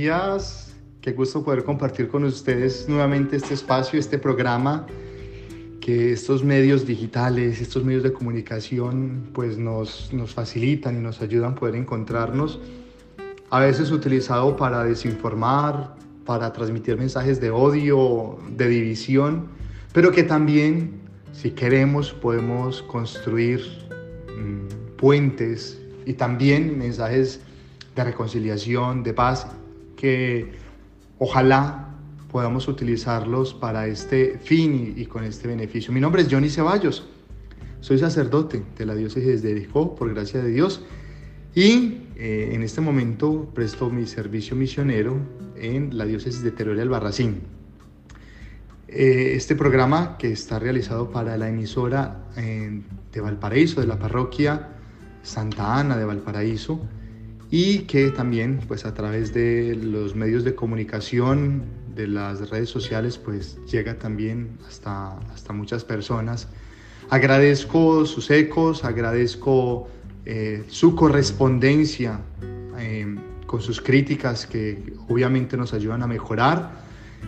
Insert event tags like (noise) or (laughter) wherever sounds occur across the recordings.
días. Qué gusto poder compartir con ustedes nuevamente este espacio, este programa, que estos medios digitales, estos medios de comunicación, pues nos, nos facilitan y nos ayudan a poder encontrarnos. A veces utilizado para desinformar, para transmitir mensajes de odio, de división, pero que también, si queremos, podemos construir mm, puentes y también mensajes de reconciliación, de paz, que ojalá podamos utilizarlos para este fin y, con este beneficio. Mi nombre es Johnny Ceballos, soy sacerdote de la diócesis de Jericó, por gracia de Dios, y eh, en este momento presto mi servicio misionero en la diócesis de Teruel Albarracín. Eh, este programa que está realizado para la emisora eh, de Valparaíso, de la parroquia Santa Ana de Valparaíso, y que también pues a través de los medios de comunicación, de las redes sociales, pues llega también hasta, hasta muchas personas. Agradezco sus ecos, agradezco eh, su correspondencia eh, con sus críticas que obviamente nos ayudan a mejorar.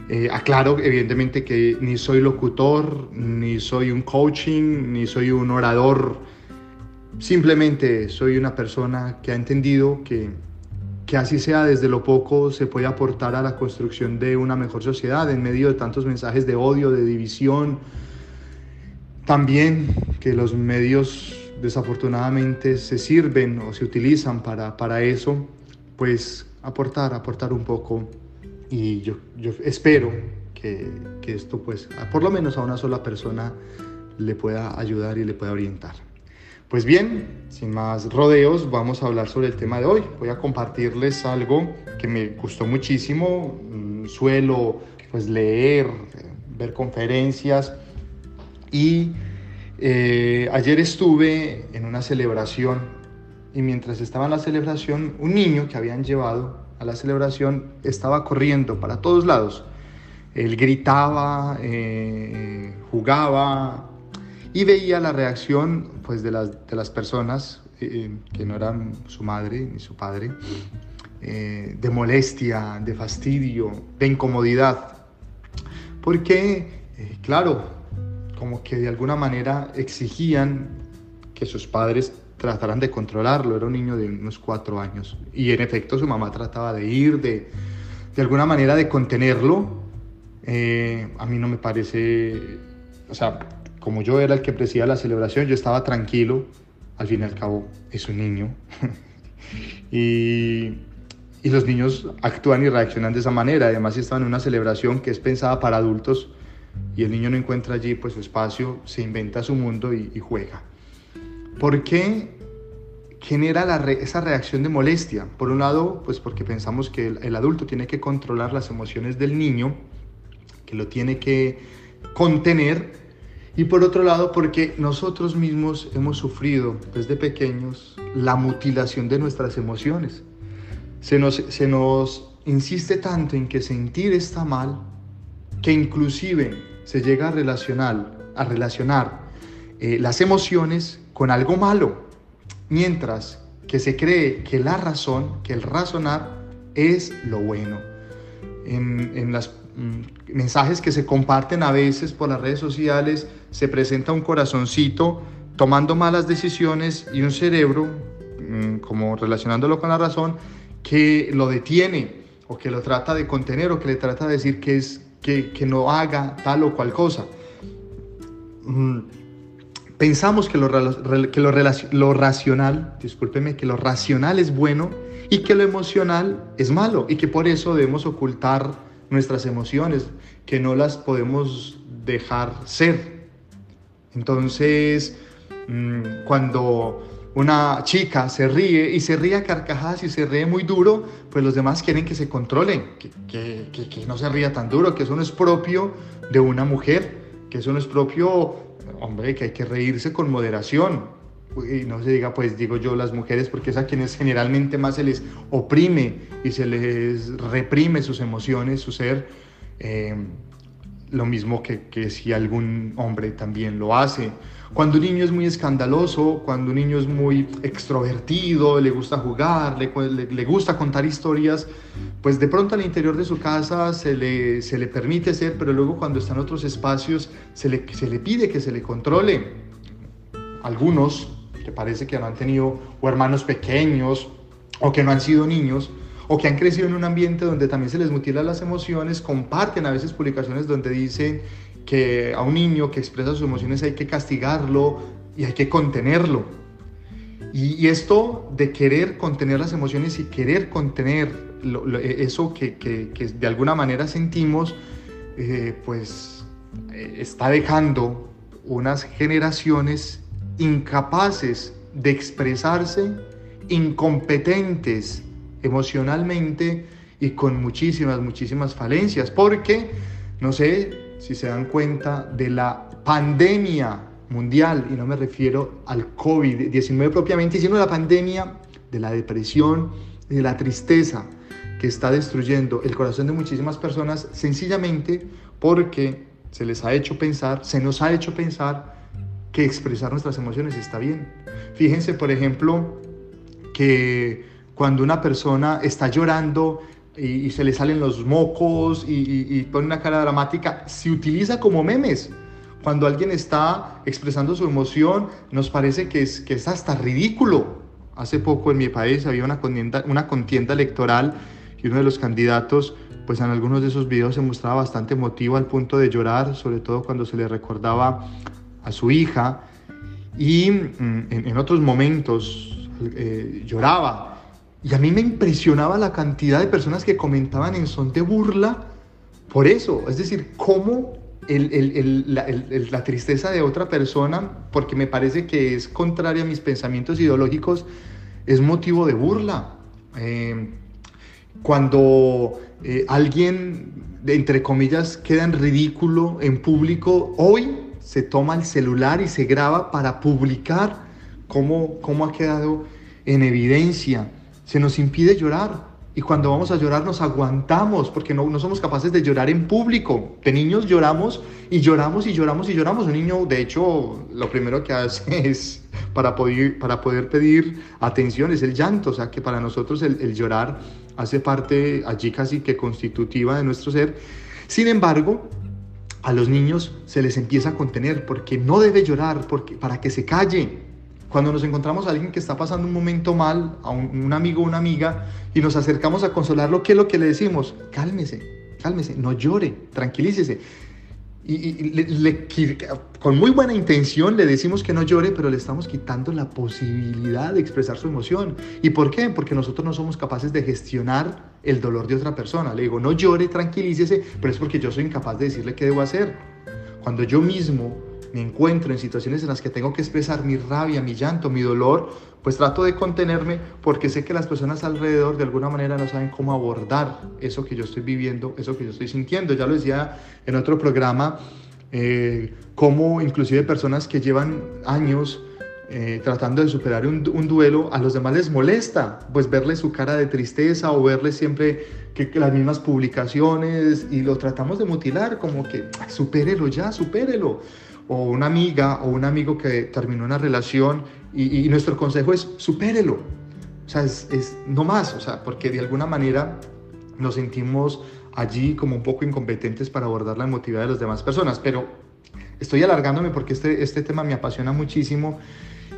Eh, aclaro evidentemente que ni soy locutor, ni soy un coaching, ni soy un orador Simplemente soy una persona que ha entendido que, que así sea desde lo poco se puede aportar a la construcción de una mejor sociedad en medio de tantos mensajes de odio, de división. También que los medios desafortunadamente se sirven o se utilizan para, para eso, pues aportar, aportar un poco. Y yo, espero que, que esto pues por lo menos a una sola persona le pueda ayudar y le pueda orientar. Pues bien, sin más rodeos, vamos a hablar sobre el tema de hoy. Voy a compartirles algo que me gustó muchísimo. Mm, suelo pues leer, ver conferencias y eh, ayer estuve en una celebración y mientras estaba en la celebración, un niño que habían llevado a la celebración estaba corriendo para todos lados. Él gritaba, eh, jugaba, y veía la reacción pues, de, las, de las personas eh, que no eran su madre ni su padre, eh, de molestia, de fastidio, de incomodidad. Porque, eh, claro, como que de alguna manera exigían que sus padres trataran de controlarlo. Era un niño de unos cuatro años. Y en efecto su mamá trataba de ir, de, de alguna manera de contenerlo. a mí no me parece, o sea, como yo era el que presidía la celebración, yo estaba tranquilo, al fin y al cabo es un niño. (laughs) y, y, los niños actúan y reaccionan de esa manera, además estaban en una celebración que es pensada para adultos y el niño no encuentra allí pues su espacio, se inventa su mundo y, juega. ¿Por qué genera la esa reacción de molestia? Por un lado, pues porque pensamos que el, el adulto tiene que controlar las emociones del niño, que lo tiene que contener y por otro lado, porque nosotros mismos hemos sufrido desde pequeños la mutilación de nuestras emociones. Se nos, se nos insiste tanto en que sentir está mal, que inclusive se llega a relacionar, a relacionar eh, las emociones con algo malo, mientras que se cree que la razón, que el razonar es lo bueno. En, en las mensajes que se comparten a veces por las redes sociales, se presenta un corazoncito tomando malas decisiones y un cerebro, mm, como relacionándolo con la razón, que lo detiene o que lo trata de contener o que le trata de decir que, es, que, que no haga tal o cual cosa. Mm, pensamos que, lo, que lo, lo racional, discúlpeme, que lo racional es bueno y que lo emocional es malo y que por eso debemos ocultar nuestras emociones, que no las podemos dejar ser. Entonces, mm, cuando una chica se ríe y se ríe a carcajadas y se ríe muy duro, pues los demás quieren que se controlen, que, que, no se ría tan duro, que eso no es propio de una mujer, que eso no es propio, hombre, que hay que reírse con moderación y no se diga, pues digo yo, las mujeres, porque es a quienes generalmente más se les oprime y se les reprime sus emociones, su ser. Eh, lo mismo que, que si algún hombre también lo hace. Cuando un niño es muy escandaloso, cuando un niño es muy extrovertido, le gusta jugar, le, le, gusta contar historias, pues de pronto al interior de su casa se le, se le permite ser, pero luego cuando está en otros espacios se le, se le pide que se le controle. Algunos que parece que no han tenido hermanos pequeños o que no han sido niños, o que han crecido en un ambiente donde también se les mutilan las emociones, comparten a veces publicaciones donde dicen que a un niño que expresa sus emociones hay que castigarlo y hay que contenerlo. Y, esto de querer contener las emociones y querer contener eso que, de alguna manera sentimos, eh, pues eh, está dejando unas generaciones incapaces de expresarse, incompetentes emocionalmente y con muchísimas, muchísimas falencias, porque no sé si se dan cuenta de la pandemia mundial, y no me refiero al COVID-19 propiamente, sino la pandemia de la depresión y de la tristeza que está destruyendo el corazón de muchísimas personas sencillamente porque se les ha hecho pensar, se nos ha hecho pensar que expresar nuestras emociones está bien. Fíjense, por ejemplo, que cuando una persona está llorando y, se le salen los mocos y, pone una cara dramática, se utiliza como memes. Cuando alguien está expresando su emoción, nos parece que es, que es hasta ridículo. Hace poco en mi país había una contienda, una contienda electoral y uno de los candidatos, pues en algunos de esos videos se mostraba bastante emotivo al punto de llorar, sobre todo cuando se le recordaba a su hija. Y mm, en, otros momentos eh, lloraba y a mí me impresionaba la cantidad de personas que comentaban en son de burla por eso. Es decir, cómo la, tristeza de otra persona, porque me parece que es contraria a mis pensamientos ideológicos, es motivo de burla. Eh, cuando eh, alguien, entre comillas, queda en ridículo en público, hoy se toma el celular y se graba para publicar cómo, cómo ha quedado en evidencia se nos impide llorar. Y cuando vamos a llorar nos aguantamos porque no, no, somos capaces de llorar en público. De niños lloramos y lloramos y lloramos y lloramos. Un niño, de hecho, lo primero que hace (laughs) es para poder, para poder pedir atención es el llanto. O sea que para nosotros el, el llorar hace parte allí casi que constitutiva de nuestro ser. Sin embargo, a los niños se les empieza a contener porque no debe llorar porque, para que se calle. Cuando nos encontramos a alguien que está pasando un momento mal, a un, amigo o una amiga, y nos acercamos a consolarlo, ¿qué es lo que le decimos? Cálmese, cálmese, no llore, tranquilícese. Y, con muy buena intención le decimos que no llore, pero le estamos quitando la posibilidad de expresar su emoción. ¿Y por qué? Porque nosotros no somos capaces de gestionar el dolor de otra persona. Le digo, no llore, tranquilícese, pero es porque yo soy incapaz de decirle qué debo hacer. Cuando yo mismo me encuentro en situaciones en las que tengo que expresar mi rabia, mi llanto, mi dolor, pues trato de contenerme porque sé que las personas alrededor de alguna manera no saben cómo abordar eso que yo estoy viviendo, eso que yo estoy sintiendo. Ya lo decía en otro programa, eh, cómo inclusive personas que llevan años eh, tratando de superar un, duelo, a los demás les molesta, pues verle su cara de tristeza o verle siempre que, las mismas publicaciones y lo tratamos de mutilar, como que supérelo ya, supérelo o una amiga o un amigo que terminó una relación y, nuestro consejo es supérelo. O sea, es, es, no más, o sea, porque de alguna manera nos sentimos allí como un poco incompetentes para abordar la emotividad de las demás personas. Pero estoy alargándome porque este, este tema me apasiona muchísimo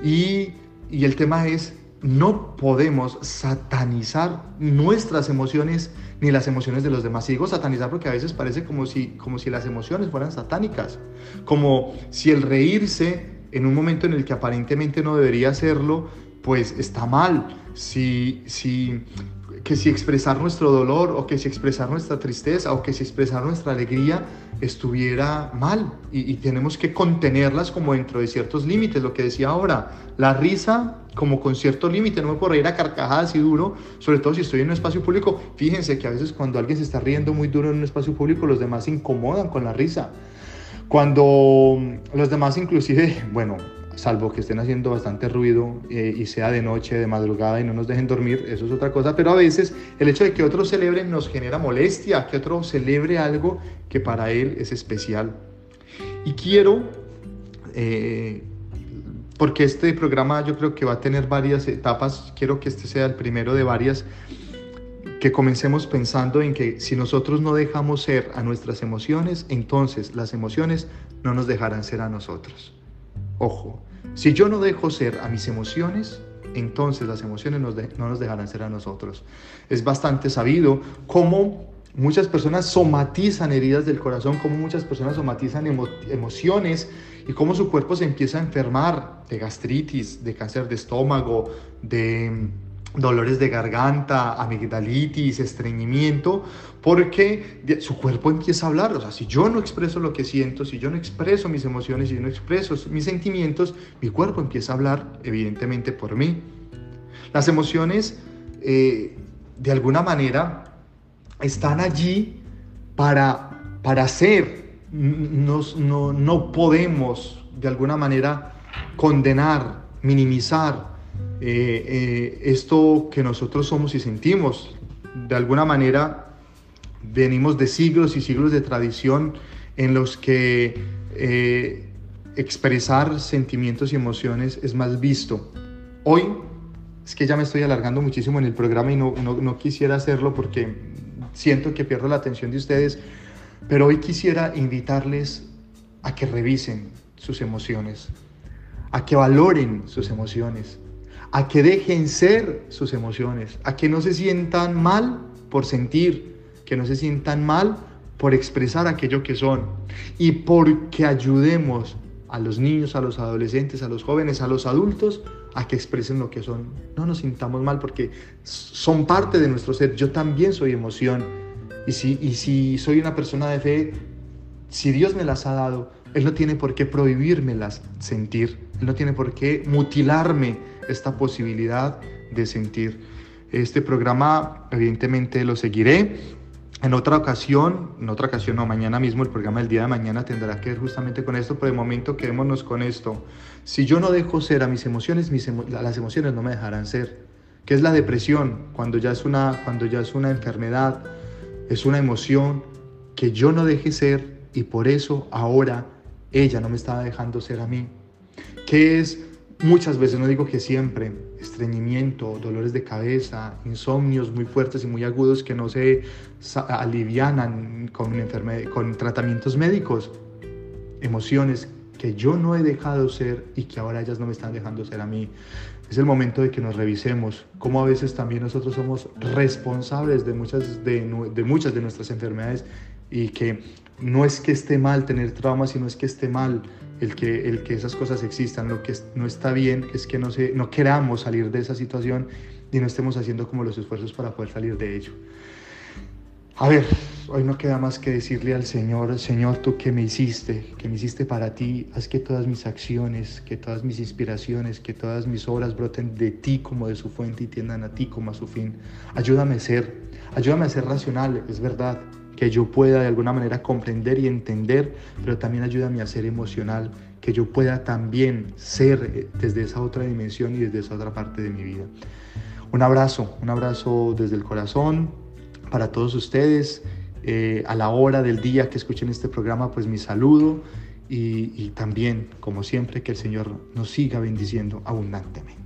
y, el tema es, no podemos satanizar nuestras emociones ni las emociones de los demás. Y digo satanizar porque a veces parece como si, como si las emociones fueran satánicas, como si el reírse en un momento en el que aparentemente no debería hacerlo, pues está mal. Si, si que si expresar nuestro dolor o que si expresar nuestra tristeza o que si expresar nuestra alegría estuviera mal. Y, tenemos que contenerlas como dentro de ciertos límites, lo que decía ahora, la risa como con cierto límite, no me puedo reír a carcajadas y duro, sobre todo si estoy en un espacio público, fíjense que a veces cuando alguien se está riendo muy duro en un espacio público los demás se incomodan con la risa, cuando los demás inclusive, (laughs) bueno, salvo que estén haciendo bastante ruido eh, y sea de noche, de madrugada y no nos dejen dormir, eso es otra cosa, pero a veces el hecho de que otros celebren nos genera molestia, que otro celebre algo que para él es especial. Y quiero, eh, porque este programa yo creo que va a tener varias etapas, quiero que este sea el primero de varias, que comencemos pensando en que si nosotros no dejamos ser a nuestras emociones, entonces las emociones no nos dejarán ser a nosotros. Ojo, si yo no dejo ser a mis emociones, entonces las emociones no nos dejarán ser a nosotros. Es bastante sabido cómo muchas personas somatizan heridas del corazón, cómo muchas personas somatizan emociones y cómo su cuerpo se empieza a enfermar de gastritis, de cáncer de estómago, de dolores de garganta, amigdalitis, estreñimiento, porque su cuerpo empieza a hablar. O sea, si yo no expreso lo que siento, si yo no expreso mis emociones, si yo no expreso mis sentimientos, mi cuerpo empieza a hablar, evidentemente, por mí. Las emociones, eh, de alguna manera, están allí para, para ser. no, no podemos, de alguna manera, condenar, minimizar, eh, eh, esto que nosotros somos y sentimos. De alguna manera venimos de siglos y siglos de tradición en los que eh, expresar sentimientos y emociones es más visto. Hoy es que ya me estoy alargando muchísimo en el programa y no, no, no quisiera hacerlo porque siento que pierdo la atención de ustedes, pero hoy quisiera invitarles a que revisen sus emociones, a que valoren sus emociones, a que dejen ser sus emociones, a que no se sientan mal por sentir, que no se sientan mal por expresar aquello que son y porque ayudemos a los niños, a los adolescentes, a los jóvenes, a los adultos a que expresen lo que son. No nos sintamos mal porque son parte de nuestro ser. Yo también soy emoción. Y si, y si soy una persona de fe, si Dios me las ha dado, Él no tiene por qué prohibírmelas sentir. Él no tiene por qué mutilarme esta posibilidad de sentir. Este programa evidentemente lo seguiré. En otra ocasión, en otra ocasión no, mañana mismo el programa del día de mañana tendrá que ver justamente con esto, pero de momento quedémonos con esto. Si yo no dejo ser a mis emociones, las emociones no me dejarán ser. ¿Qué es la depresión? Cuando ya es, una, cuando ya es una enfermedad, es una emoción que yo no dejé ser y por eso ahora ella no me estaba dejando ser a mí. ¿Qué es Muchas veces, no digo que siempre, estreñimiento, dolores de cabeza, insomnios muy fuertes y muy agudos que no se alivianan con, con tratamientos médicos, emociones que yo no he dejado ser y que ahora ellas no me están dejando ser a mí. Es el momento de que nos revisemos, cómo a veces también nosotros somos responsables de muchas de, de muchas de nuestras enfermedades y que no es que esté mal tener traumas, sino es que esté mal el que, el que esas cosas existan. Lo que no está bien es que no, se, no queramos salir de esa situación y no estemos haciendo como los esfuerzos para poder salir de ello. A ver, hoy no queda más que decirle al Señor, Señor, tú que me hiciste, que me hiciste para ti, haz que todas mis acciones, que todas mis inspiraciones, que todas mis obras broten de ti como de su fuente y tiendan a ti como a su fin. Ayúdame a ser, ayúdame a ser racional, es verdad, que yo pueda de alguna manera comprender y entender, pero también ayúdame a ser emocional, que yo pueda también ser eh, desde esa otra dimensión y desde esa otra parte de mi vida. Un abrazo, un abrazo desde el corazón para todos ustedes. Eh, a la hora del día que escuchen este programa, pues mi saludo y también, como siempre, que el Señor nos siga bendiciendo abundantemente.